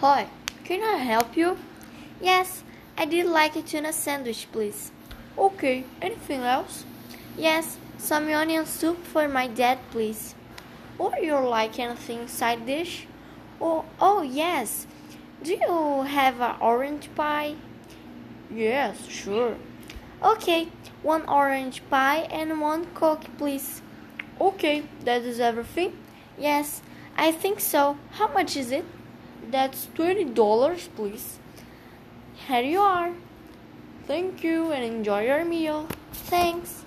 Hi, can I help you? Yes, I did like a tuna sandwich, please. Okay, anything else? Yes, some onion soup for my dad, please. Or you like anything side dish? Oh, oh yes. Do you have an orange pie? Yes, sure. Okay, one orange pie and one coke, please. Okay, that is everything? Yes, I think so. How much is it? That's $20, please. Here you are. Thank you and enjoy your meal. Thanks.